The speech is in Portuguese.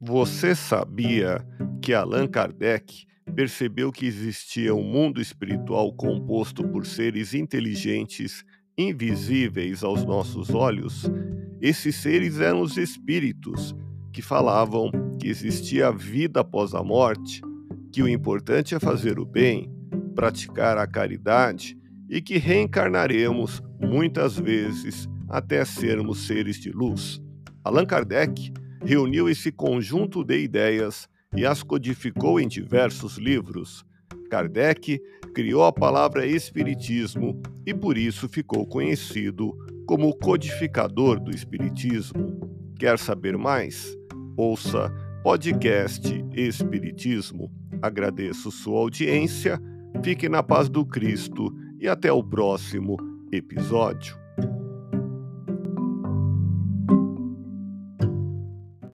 Você sabia que Allan Kardec percebeu que existia um mundo espiritual composto por seres inteligentes, invisíveis aos nossos olhos? Esses seres eram os espíritos, que falavam que existia vida após a morte, que o importante é fazer o bem, praticar a caridade e que reencarnaremos muitas vezes até sermos seres de luz. Allan Kardec reuniu esse conjunto de ideias e as codificou em diversos livros. Kardec criou a palavra Espiritismo e por isso ficou conhecido como codificador do Espiritismo. Quer saber mais? Ouça podcast Espiritismo. Agradeço sua audiência, fique na paz do Cristo e até o próximo episódio.